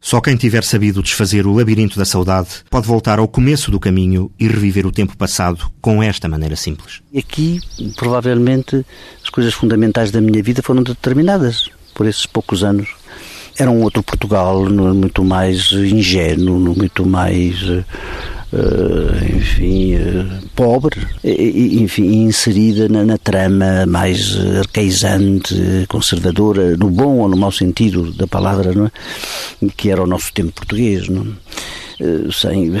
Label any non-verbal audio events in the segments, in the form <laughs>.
Só quem tiver sabido desfazer o labirinto da saudade pode voltar ao começo do caminho e reviver o tempo passado com esta maneira simples. Aqui, provavelmente, as coisas fundamentais da minha vida foram determinadas por esses poucos anos. Era um outro Portugal, muito mais ingênuo, muito mais Uh, enfim, uh, pobre, enfim, inserida na, na, trama mais arcaizante, conservadora, no bom ou no mau sentido da palavra, não é? que era o nosso tempo português. Não é? sem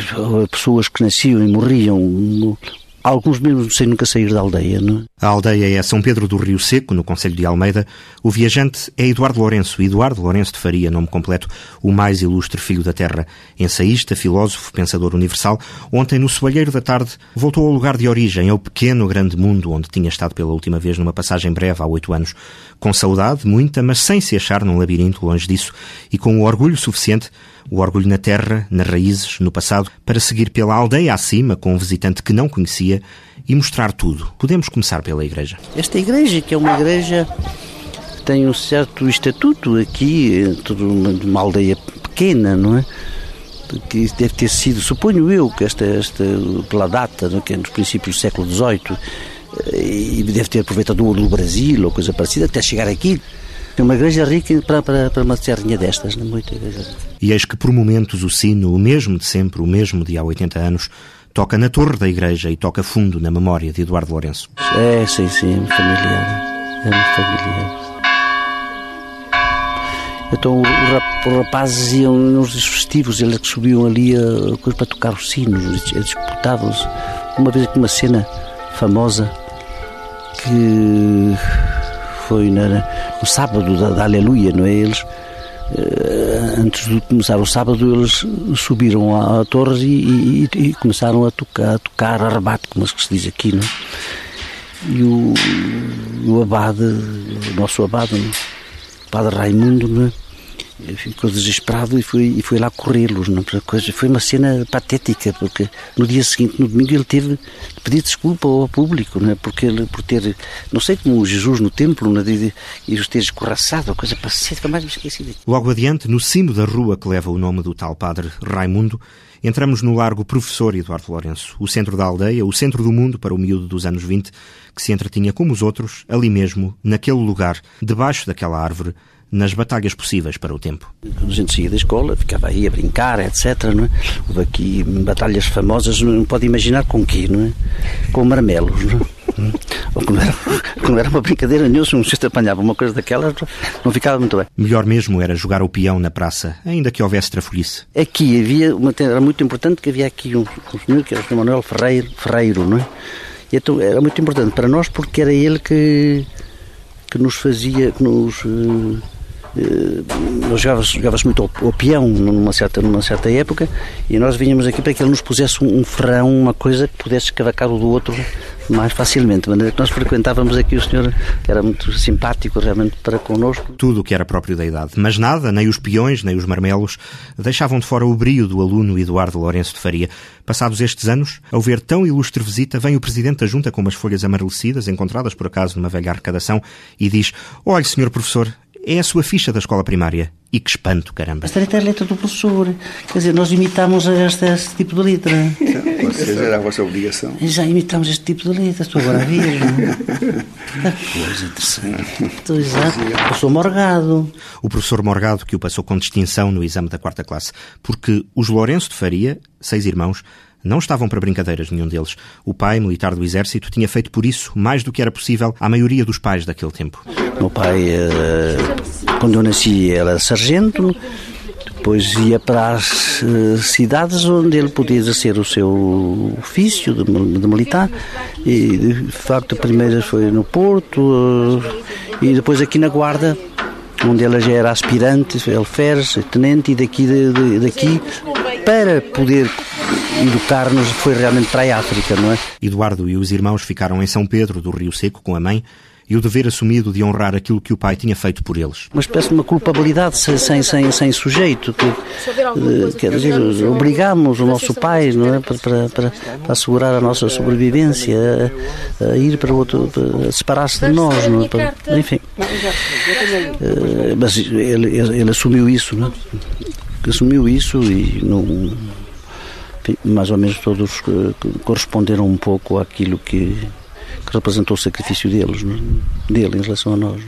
pessoas que nasciam e morriam Alguns mesmo sem nunca sair da aldeia, não é? A aldeia é São Pedro do Rio Seco, no Conselho de Almeida. O viajante é Eduardo Lourenço, Eduardo Lourenço de Faria, nome completo, o mais ilustre filho da terra. Ensaísta, filósofo, pensador universal, ontem, no soalheiro da tarde, voltou ao lugar de origem, ao pequeno grande mundo onde tinha estado pela última vez numa passagem breve há oito anos. Com saudade, muita, mas sem se achar num labirinto longe disso, e com o orgulho suficiente o orgulho na terra, nas raízes, no passado, para seguir pela aldeia acima com um visitante que não conhecia e mostrar tudo. Podemos começar pela igreja. Esta igreja, que é uma igreja que tem um certo estatuto aqui, de uma aldeia pequena, não é? que deve ter sido, suponho eu, que esta, esta pela data, é? que é nos princípios do século XVIII, eh, e deve ter aproveitado o ouro do Brasil ou coisa parecida, até chegar aqui. É uma igreja rica para, para, para uma serrinha destas, não é? Muita igreja E eis que por momentos o sino, o mesmo de sempre, o mesmo de há 80 anos, toca na torre da igreja e toca fundo na memória de Eduardo Lourenço. É, sim, sim, é muito familiar. É muito familiar. Então os rapazes iam nos festivos, eles subiam ali a coisa para tocar os sinos, eles disputavam-se. Uma vez aqui uma cena famosa que foi na, no sábado da, da Aleluia, não é? Eles, eh, antes de começar o sábado, eles subiram à, à torre e, e, e, começaram a tocar, a tocar a rebate, como se diz aqui, não é? E o, o abade, o nosso abade, o padre Raimundo, não é? Ficou desesperado e foi, e foi lá corrê-los. Foi uma cena patética, porque no dia seguinte, no domingo, ele teve de pedir desculpa ao público, não é? porque ele, por ter, não sei como Jesus no templo, não é? e os ter escorraçado, coisa patética, mais me esqueci. Logo adiante, no cimo da rua que leva o nome do tal padre Raimundo, entramos no largo Professor Eduardo Lourenço, o centro da aldeia, o centro do mundo para o miúdo dos anos 20, que se entretinha como os outros, ali mesmo, naquele lugar, debaixo daquela árvore, nas batalhas possíveis para o tempo. Quando a gente saía da escola, ficava aí a brincar, etc. Não é? Houve aqui batalhas famosas, não pode imaginar com quê, não é? Com marmelos, não é? Ou quando era, quando era uma brincadeira nenhuma, se um cesto apanhava uma coisa daquela, não ficava muito bem. Melhor mesmo era jogar o peão na praça, ainda que houvesse trafolhice. Aqui havia, uma, era muito importante que havia aqui um, um senhor, que era o Sr. Manuel Ferreiro, Ferreiro, não é? E então era muito importante para nós porque era ele que, que nos fazia, que nos... Uh, eh, jogava-se jogava muito ao, ao, peão numa certa, numa certa época e nós vinhamos aqui para que ele nos pusesse um, um ferrão, uma coisa que pudesse escavacar o do outro mais facilmente. De maneira que nós frequentávamos aqui o senhor, que era muito simpático realmente para connosco. Tudo o que era próprio da idade. Mas nada, nem os peões, nem os marmelos, deixavam de fora o brio do aluno Eduardo Lourenço de Faria. Passados estes anos, ao ver tão ilustre visita, vem o presidente da junta com umas folhas amarelecidas, encontradas por acaso numa velha arrecadação, e diz: Olhe, senhor professor, é a sua ficha da escola primária. E que espanto, caramba. Esta letra é a letra do professor. Quer dizer, nós imitamos este, este tipo de letra. Vocês era a vossa obrigação. Já imitamos este tipo de letra. Estou agora a ver. que coisa interessante. Estou exato. Professor Morgado. O professor Morgado que o passou com distinção no exame da quarta classe. Porque os Lourenço de Faria, seis irmãos, não estavam para brincadeiras nenhum deles. O pai, militar do exército, tinha feito por isso mais do que era possível à maioria dos pais daquele tempo. Meu pai, eh, quando eu nasci, era sargento, depois ia para as eh, cidades onde ele podia exercer o seu ofício de, de militar e de facto a primeira foi no Porto eh, e depois aqui na Guarda onde ele já era aspirante, fez, tenente e daqui, daqui para poder educar-nos foi realmente para a África, não é? Eduardo e os irmãos ficaram em São Pedro do Rio Seco com a mãe e o dever assumido de honrar aquilo que o pai tinha feito por eles. Uma espécie de uma culpabilidade sem, sem, sem sujeito, que, quer dizer, obrigamos o nosso pai não é, para, para, para, assegurar a nossa sobrevivência, a, a ir para outro, a separar-se de nós, não é, para, enfim. Eh, mas ele, ele, assumiu isso, não é? assumiu isso e não, mais ou menos todos corresponderam um pouco àquilo que, que representou o sacrifício deles, dele em relação a nós.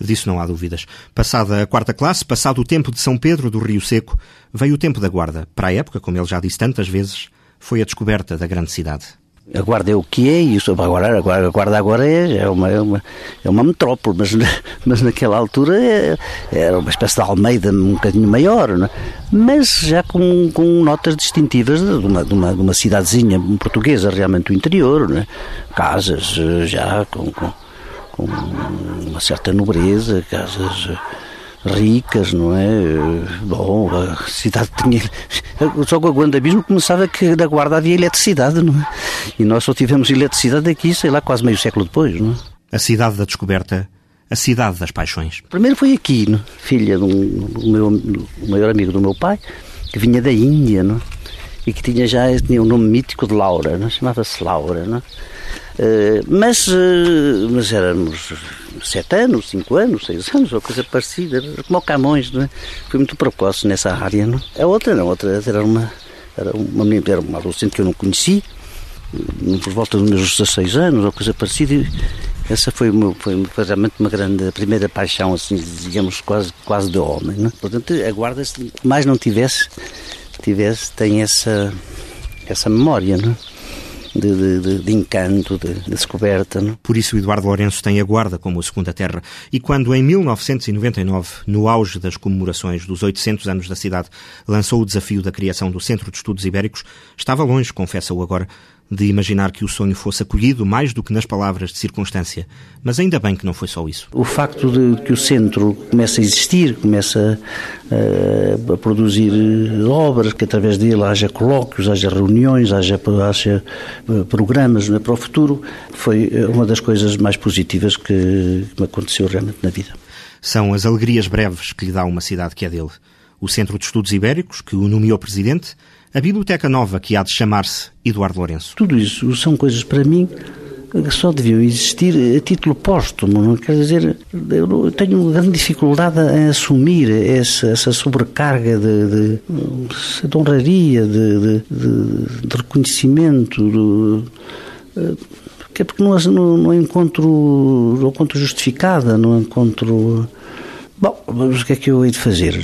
Disso não há dúvidas. Passada a quarta classe, passado o tempo de São Pedro do Rio Seco, veio o tempo da Guarda. Para a época, como ele já disse tantas vezes, foi a descoberta da grande cidade. A Guarda é o que é, e isso, agora, agora, a Guarda agora é, é, uma, é, uma, é uma metrópole, mas, <laughs> mas naquela altura é, era uma espécie de Almeida um bocadinho maior, é? mas já com, com notas distintivas de uma, de, uma, de uma cidadezinha portuguesa, realmente do interior, é? casas eh, já com, com, com, uma certa nobreza, casas ricas, não é? Bom, a cidade tinha. Só com o grande abismo começava que da guarda havia eletricidade, não é? E nós só tivemos eletricidade aqui, sei lá, quase meio século depois, não é? A cidade da descoberta, a cidade das paixões. Primeiro foi aqui, não? É? filha de um, do meu, do maior amigo do meu pai, que vinha da Índia, não? É? E que tinha já tinha o um nome mítico de Laura, não? chamava-se Laura, não? Uh, mas, uh, mas éramos sete anos, cinco anos, seis anos, ou coisa parecida, como o Camões, não é? Foi muito precoce nessa área, não? A outra não, a outra era uma, era uma menina, era uma adolescente que eu não conheci, por volta dos meus 16 anos, ou coisa parecida, essa foi, uma, foi, realmente uma grande, a primeira paixão, assim, digamos, quase, quase de homem? Portanto, a guarda, se mais não tivesse, tivesse, tem essa, essa memória, não? de, de, de encanto, de, de descoberta. Não? Por isso, Eduardo Lourenço tem a Guarda como a segunda terra. E quando, em 1999, no auge das comemorações dos 800 anos da cidade, lançou o desafio da criação do Centro de Estudos Ibéricos, estava longe, confessa-o agora, de imaginar que o sonho fosse acolhido mais do que nas palavras de circunstância. Mas ainda bem que não foi só isso. O facto de que o centro comece a existir, começa a, eh, a produzir obras, que através dele haja colóquios, haja reuniões, haja, haja eh, programas né, para o futuro, foi eh, uma das coisas mais positivas que me aconteceu realmente na vida. São as alegrias breves que lhe dá uma cidade que é dele. O Centro de Estudos Ibéricos, que o nomeou presidente, a Biblioteca Nova, que há de chamar-se Eduardo Lourenço. Tudo isso são coisas para mim que só deviam existir a título póstumo. Quer dizer, eu tenho grande dificuldade em assumir essa, essa sobrecarga de, de, de honraria, de, de, de reconhecimento. Que é porque não, não, não encontro, não encontro justificada, não encontro Bom, mas o que é que eu hei de fazer? <laughs>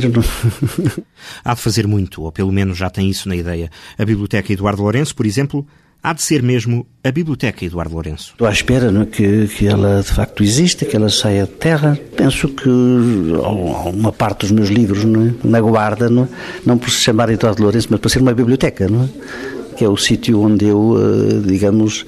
há de fazer muito, ou pelo menos já tem isso na ideia. A Biblioteca Eduardo Lourenço, por exemplo, há de ser mesmo a Biblioteca Eduardo Lourenço. Estou à espera não, é, que, que ela de facto exista, que ela saia de terra. Penso que uma parte dos meus livros não é, na guarda, não, é, não por se chamar Eduardo Lourenço, mas por ser uma biblioteca, não é? que é o sítio onde eu, eh, digamos,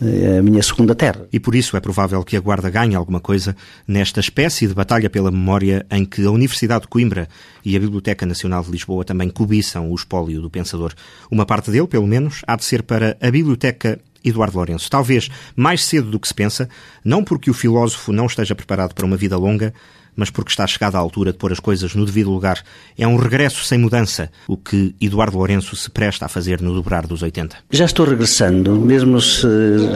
a minha segunda terra. E por isso é provável que a Guarda ganhe alguma coisa nesta espécie de batalha pela memória em que a Universidade de Coimbra e a Biblioteca Nacional de Lisboa também cobiçam o espólio do pensador. Uma parte dele, pelo menos, há de ser para a Biblioteca Eduardo Lourenço. Talvez mais cedo do que se pensa, não porque o filósofo não esteja preparado para uma vida longa, mas porque está chegada a altura de pôr as coisas no devido lugar. É um regresso sem mudança, o que Eduardo Lourenço se presta a fazer no dobrar dos 80. Já estou regressando, mesmo se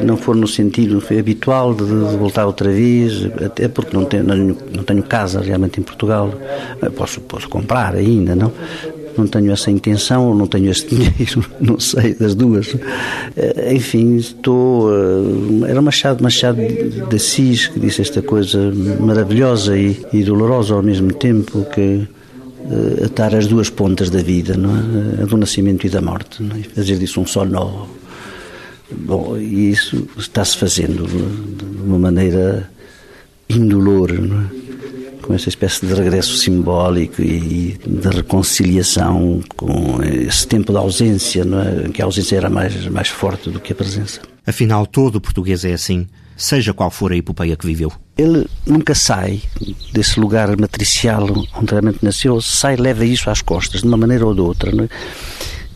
não for no sentido habitual de, voltar outra vez, até porque não tenho, não tenho casa realmente em Portugal. Posso, posso comprar ainda, não? Não tenho essa intenção ou não tenho esse <laughs> dinheiro, não sei, das duas. Eh, enfim, estou. Eh, era Machado, Machado de Assis que disse esta coisa maravilhosa e, e dolorosa ao mesmo tempo, que uh, atar as duas pontas da vida, não é? a do nascimento e da morte, não é? fazer disso um só nó. Bom, e isso está-se fazendo de uma maneira indolor, não é? Com essa espécie de regresso simbólico e de reconciliação com esse tempo da ausência, não é? que a ausência era mais, mais forte do que a presença. Afinal, todo o português é assim, seja qual for a epopeia que viveu. Ele nunca sai desse lugar matricial onde realmente nasceu, sai leva isso às costas, de uma maneira ou de outra. É?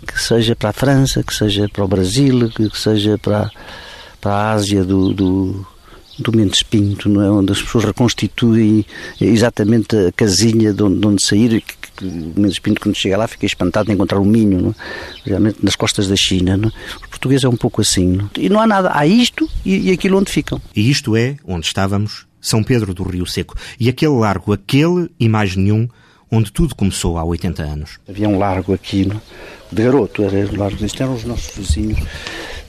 Que seja para a França, que seja para o Brasil, que seja para, para a Ásia do, do do Mendes Pinto, não é? onde as pessoas reconstituem exatamente a casinha de onde, de onde saíram. Que, que, o Mendes Pinto, quando chega lá, fica espantado de encontrar o Minho, não é? realmente nas costas da China. Não é? Os portugueses é um pouco assim. Não é? E não há nada, há isto e, e aquilo onde ficam. E isto é, onde estávamos, São Pedro do Rio Seco. E aquele largo, aquele e mais nenhum, onde tudo começou há 80 anos. Havia um largo aqui, não? de garoto, era o largo eram os nossos vizinhos,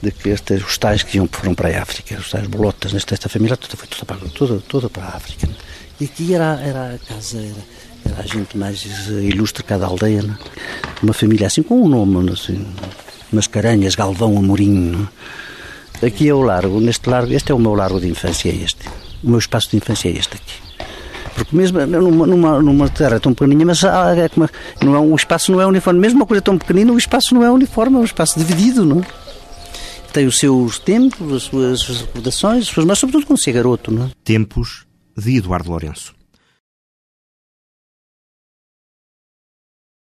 de que estes, os tais que iam, foram para a África, os tais bolotas, nesta esta família toda foi toda para, para a África. Não? E aqui era, era a casa, era, era a gente mais ilustre cada aldeia, não? uma família assim com um nome, assim, Mascarenhas, Galvão, Amorim. Aqui é o largo, neste largo, este é o meu largo de infância, é este. O meu espaço de infância é este aqui. Porque mesmo numa, numa, numa terra tão pequeninha, mas é como, não é, o espaço não é uniforme. Mesmo uma coisa tão pequenina, o espaço não é uniforme, é um espaço dividido, não Tem os seus tempos, as suas recordações, mas sobretudo quando se é garoto, não Tempos de Eduardo Lourenço.